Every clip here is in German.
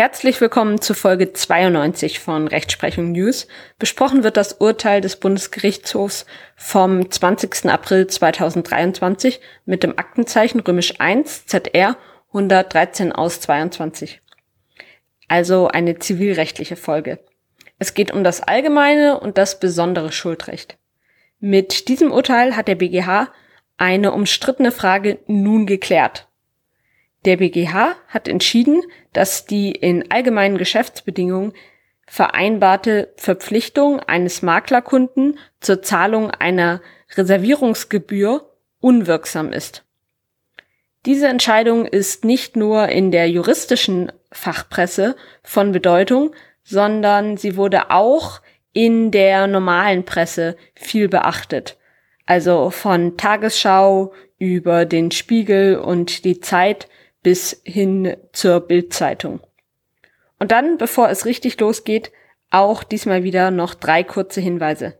Herzlich willkommen zu Folge 92 von Rechtsprechung News. Besprochen wird das Urteil des Bundesgerichtshofs vom 20. April 2023 mit dem Aktenzeichen römisch 1 ZR 113 aus 22. Also eine zivilrechtliche Folge. Es geht um das allgemeine und das besondere Schuldrecht. Mit diesem Urteil hat der BGH eine umstrittene Frage nun geklärt. Der BGH hat entschieden, dass die in allgemeinen Geschäftsbedingungen vereinbarte Verpflichtung eines Maklerkunden zur Zahlung einer Reservierungsgebühr unwirksam ist. Diese Entscheidung ist nicht nur in der juristischen Fachpresse von Bedeutung, sondern sie wurde auch in der normalen Presse viel beachtet. Also von Tagesschau über den Spiegel und die Zeit bis hin zur Bildzeitung. Und dann, bevor es richtig losgeht, auch diesmal wieder noch drei kurze Hinweise.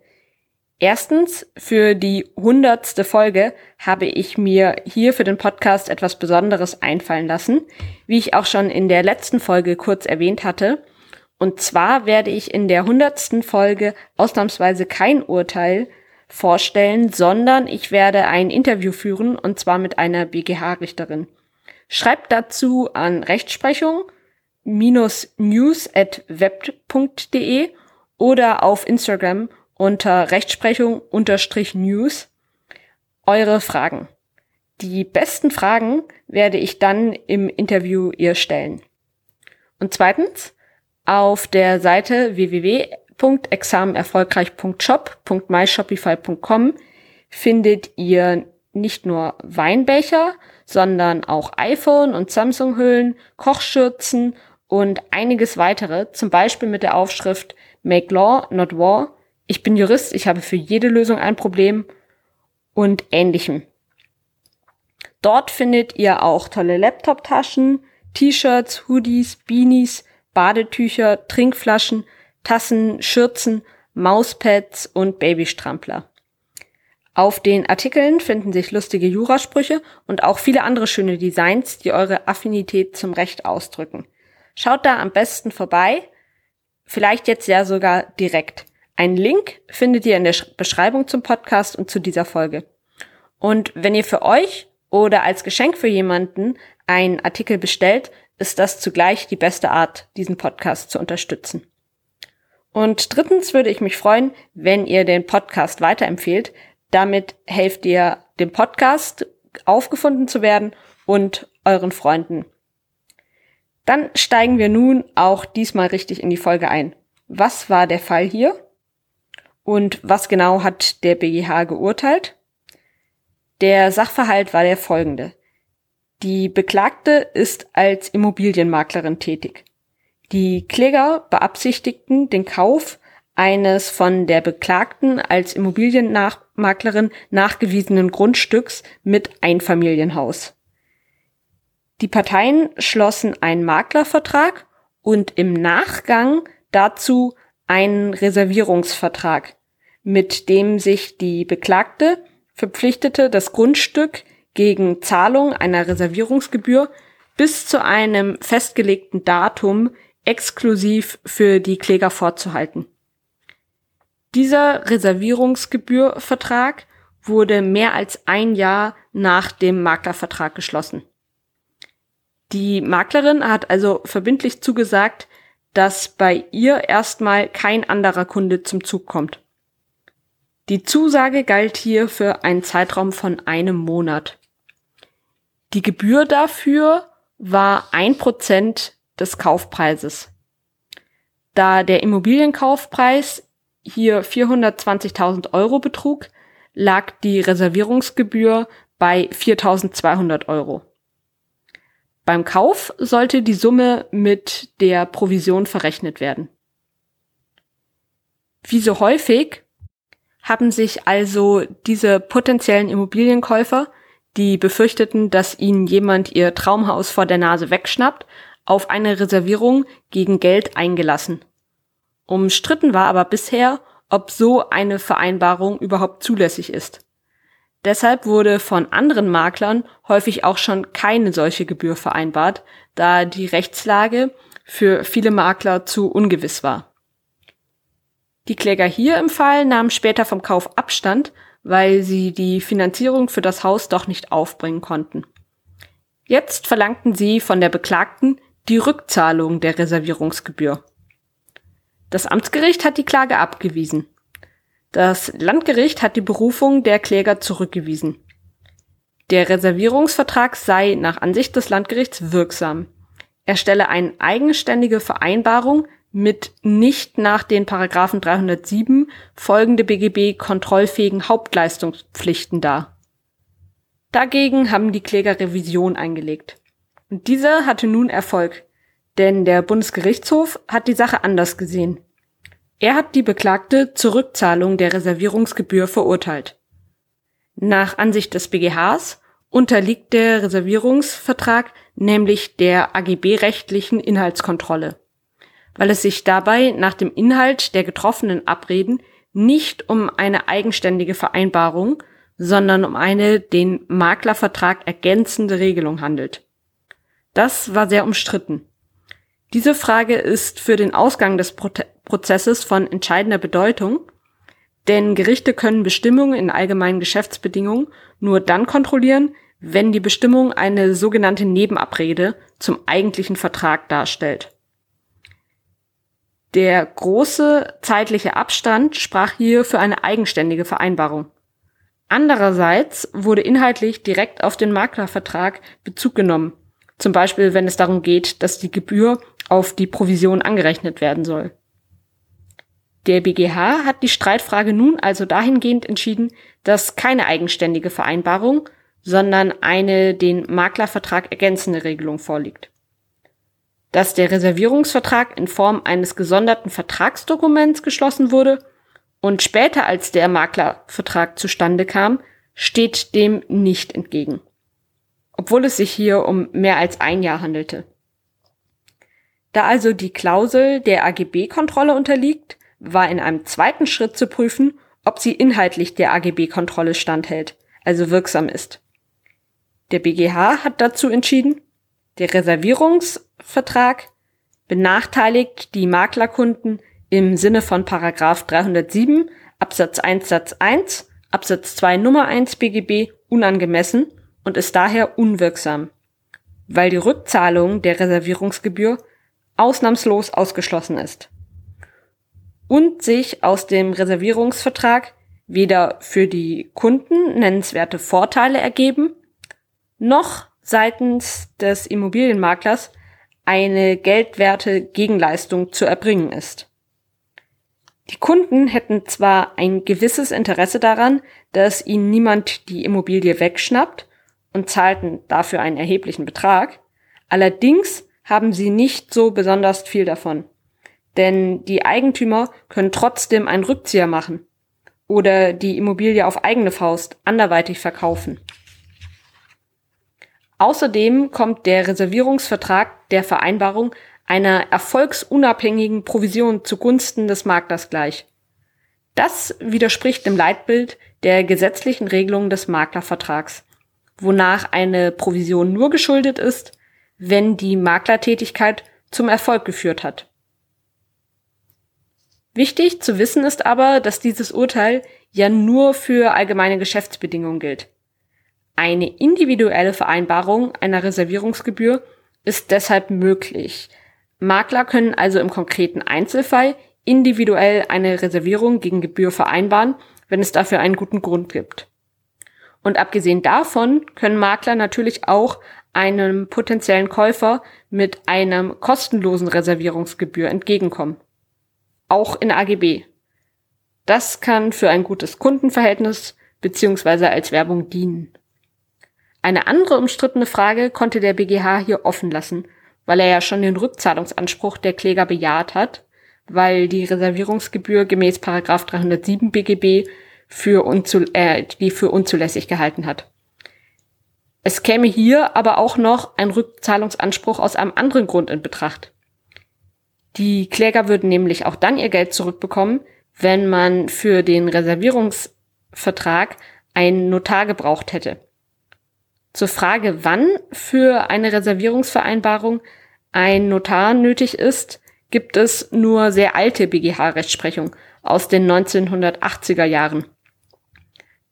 Erstens, für die hundertste Folge habe ich mir hier für den Podcast etwas Besonderes einfallen lassen, wie ich auch schon in der letzten Folge kurz erwähnt hatte. Und zwar werde ich in der hundertsten Folge ausnahmsweise kein Urteil vorstellen, sondern ich werde ein Interview führen und zwar mit einer BGH-Richterin. Schreibt dazu an Rechtsprechung news at web.de oder auf Instagram unter Rechtsprechung unterstrich News eure Fragen. Die besten Fragen werde ich dann im Interview ihr stellen. Und zweitens, auf der Seite www.examenerfolgreich.shop.myshopify.com findet ihr nicht nur Weinbecher, sondern auch iPhone und Samsung-Hüllen, Kochschürzen und einiges weitere, zum Beispiel mit der Aufschrift Make Law, not War. Ich bin Jurist, ich habe für jede Lösung ein Problem und ähnlichem. Dort findet ihr auch tolle Laptop-Taschen, T-Shirts, Hoodies, Beanies, Badetücher, Trinkflaschen, Tassen, Schürzen, Mauspads und Babystrampler. Auf den Artikeln finden sich lustige Jurasprüche und auch viele andere schöne Designs, die eure Affinität zum Recht ausdrücken. Schaut da am besten vorbei, vielleicht jetzt ja sogar direkt. Einen Link findet ihr in der Beschreibung zum Podcast und zu dieser Folge. Und wenn ihr für euch oder als Geschenk für jemanden einen Artikel bestellt, ist das zugleich die beste Art, diesen Podcast zu unterstützen. Und drittens würde ich mich freuen, wenn ihr den Podcast weiterempfehlt, damit helft ihr dem Podcast aufgefunden zu werden und euren Freunden. Dann steigen wir nun auch diesmal richtig in die Folge ein. Was war der Fall hier? Und was genau hat der BGH geurteilt? Der Sachverhalt war der folgende. Die Beklagte ist als Immobilienmaklerin tätig. Die Kläger beabsichtigten den Kauf eines von der Beklagten als Immobilienmaklerin nachgewiesenen Grundstücks mit Einfamilienhaus. Die Parteien schlossen einen Maklervertrag und im Nachgang dazu einen Reservierungsvertrag, mit dem sich die Beklagte verpflichtete, das Grundstück gegen Zahlung einer Reservierungsgebühr bis zu einem festgelegten Datum exklusiv für die Kläger vorzuhalten. Dieser Reservierungsgebührvertrag wurde mehr als ein Jahr nach dem Maklervertrag geschlossen. Die Maklerin hat also verbindlich zugesagt, dass bei ihr erstmal kein anderer Kunde zum Zug kommt. Die Zusage galt hier für einen Zeitraum von einem Monat. Die Gebühr dafür war ein Prozent des Kaufpreises. Da der Immobilienkaufpreis hier 420.000 Euro betrug, lag die Reservierungsgebühr bei 4.200 Euro. Beim Kauf sollte die Summe mit der Provision verrechnet werden. Wie so häufig haben sich also diese potenziellen Immobilienkäufer, die befürchteten, dass ihnen jemand ihr Traumhaus vor der Nase wegschnappt, auf eine Reservierung gegen Geld eingelassen. Umstritten war aber bisher, ob so eine Vereinbarung überhaupt zulässig ist. Deshalb wurde von anderen Maklern häufig auch schon keine solche Gebühr vereinbart, da die Rechtslage für viele Makler zu ungewiss war. Die Kläger hier im Fall nahmen später vom Kauf Abstand, weil sie die Finanzierung für das Haus doch nicht aufbringen konnten. Jetzt verlangten sie von der Beklagten die Rückzahlung der Reservierungsgebühr. Das Amtsgericht hat die Klage abgewiesen. Das Landgericht hat die Berufung der Kläger zurückgewiesen. Der Reservierungsvertrag sei nach Ansicht des Landgerichts wirksam. Er stelle eine eigenständige Vereinbarung mit nicht nach den Paragraphen 307 folgende BGB kontrollfähigen Hauptleistungspflichten dar. Dagegen haben die Kläger Revision eingelegt. Und dieser hatte nun Erfolg, denn der Bundesgerichtshof hat die Sache anders gesehen. Er hat die Beklagte zur Rückzahlung der Reservierungsgebühr verurteilt. Nach Ansicht des BGHs unterliegt der Reservierungsvertrag nämlich der AGB-rechtlichen Inhaltskontrolle, weil es sich dabei nach dem Inhalt der getroffenen Abreden nicht um eine eigenständige Vereinbarung, sondern um eine den Maklervertrag ergänzende Regelung handelt. Das war sehr umstritten. Diese Frage ist für den Ausgang des Prozesses von entscheidender Bedeutung, denn Gerichte können Bestimmungen in allgemeinen Geschäftsbedingungen nur dann kontrollieren, wenn die Bestimmung eine sogenannte Nebenabrede zum eigentlichen Vertrag darstellt. Der große zeitliche Abstand sprach hier für eine eigenständige Vereinbarung. Andererseits wurde inhaltlich direkt auf den Maklervertrag Bezug genommen, zum Beispiel wenn es darum geht, dass die Gebühr auf die Provision angerechnet werden soll. Der BGH hat die Streitfrage nun also dahingehend entschieden, dass keine eigenständige Vereinbarung, sondern eine den Maklervertrag ergänzende Regelung vorliegt. Dass der Reservierungsvertrag in Form eines gesonderten Vertragsdokuments geschlossen wurde und später als der Maklervertrag zustande kam, steht dem nicht entgegen. Obwohl es sich hier um mehr als ein Jahr handelte. Da also die Klausel der AGB-Kontrolle unterliegt, war in einem zweiten Schritt zu prüfen, ob sie inhaltlich der AGB-Kontrolle standhält, also wirksam ist. Der BGH hat dazu entschieden, der Reservierungsvertrag benachteiligt die Maklerkunden im Sinne von Paragraph 307 Absatz 1 Satz 1 Absatz 2 Nummer 1 BGB unangemessen und ist daher unwirksam, weil die Rückzahlung der Reservierungsgebühr ausnahmslos ausgeschlossen ist und sich aus dem Reservierungsvertrag weder für die Kunden nennenswerte Vorteile ergeben, noch seitens des Immobilienmaklers eine geldwerte Gegenleistung zu erbringen ist. Die Kunden hätten zwar ein gewisses Interesse daran, dass ihnen niemand die Immobilie wegschnappt und zahlten dafür einen erheblichen Betrag, allerdings haben sie nicht so besonders viel davon. Denn die Eigentümer können trotzdem einen Rückzieher machen oder die Immobilie auf eigene Faust anderweitig verkaufen. Außerdem kommt der Reservierungsvertrag der Vereinbarung einer erfolgsunabhängigen Provision zugunsten des Maklers gleich. Das widerspricht dem Leitbild der gesetzlichen Regelung des Maklervertrags, wonach eine Provision nur geschuldet ist, wenn die Maklertätigkeit zum Erfolg geführt hat. Wichtig zu wissen ist aber, dass dieses Urteil ja nur für allgemeine Geschäftsbedingungen gilt. Eine individuelle Vereinbarung einer Reservierungsgebühr ist deshalb möglich. Makler können also im konkreten Einzelfall individuell eine Reservierung gegen Gebühr vereinbaren, wenn es dafür einen guten Grund gibt. Und abgesehen davon können Makler natürlich auch einem potenziellen Käufer mit einem kostenlosen Reservierungsgebühr entgegenkommen auch in AGB. Das kann für ein gutes Kundenverhältnis beziehungsweise als Werbung dienen. Eine andere umstrittene Frage konnte der BGH hier offen lassen, weil er ja schon den Rückzahlungsanspruch der Kläger bejaht hat, weil die Reservierungsgebühr gemäß 307 BGB für unzu äh, die für unzulässig gehalten hat. Es käme hier aber auch noch ein Rückzahlungsanspruch aus einem anderen Grund in Betracht. Die Kläger würden nämlich auch dann ihr Geld zurückbekommen, wenn man für den Reservierungsvertrag einen Notar gebraucht hätte. Zur Frage, wann für eine Reservierungsvereinbarung ein Notar nötig ist, gibt es nur sehr alte BGH-Rechtsprechung aus den 1980er Jahren.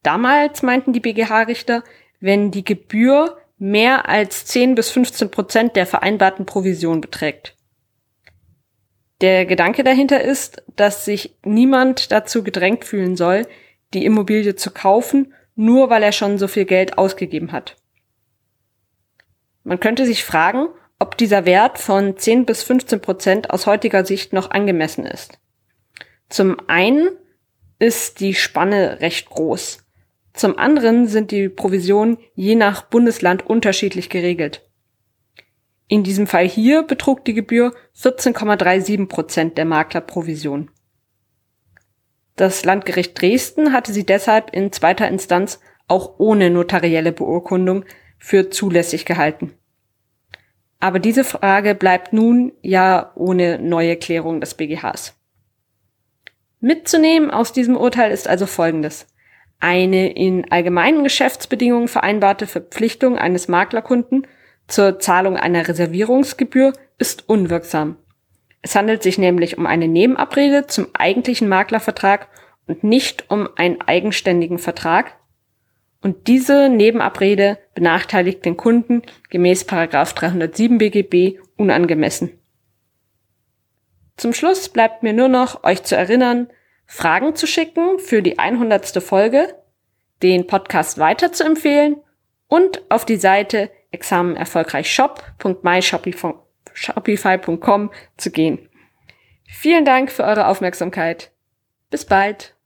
Damals meinten die BGH-Richter, wenn die Gebühr mehr als 10 bis 15 Prozent der vereinbarten Provision beträgt. Der Gedanke dahinter ist, dass sich niemand dazu gedrängt fühlen soll, die Immobilie zu kaufen, nur weil er schon so viel Geld ausgegeben hat. Man könnte sich fragen, ob dieser Wert von 10 bis 15 Prozent aus heutiger Sicht noch angemessen ist. Zum einen ist die Spanne recht groß. Zum anderen sind die Provisionen je nach Bundesland unterschiedlich geregelt. In diesem Fall hier betrug die Gebühr 14,37 Prozent der Maklerprovision. Das Landgericht Dresden hatte sie deshalb in zweiter Instanz auch ohne notarielle Beurkundung für zulässig gehalten. Aber diese Frage bleibt nun ja ohne neue Klärung des BGHs. Mitzunehmen aus diesem Urteil ist also Folgendes. Eine in allgemeinen Geschäftsbedingungen vereinbarte Verpflichtung eines Maklerkunden zur Zahlung einer Reservierungsgebühr ist unwirksam. Es handelt sich nämlich um eine Nebenabrede zum eigentlichen Maklervertrag und nicht um einen eigenständigen Vertrag, und diese Nebenabrede benachteiligt den Kunden gemäß 307 BGB unangemessen. Zum Schluss bleibt mir nur noch, euch zu erinnern, Fragen zu schicken für die 100. Folge, den Podcast weiter zu empfehlen und auf die Seite examenerfolgreichshop.myshopify.com zu gehen. Vielen Dank für eure Aufmerksamkeit. Bis bald.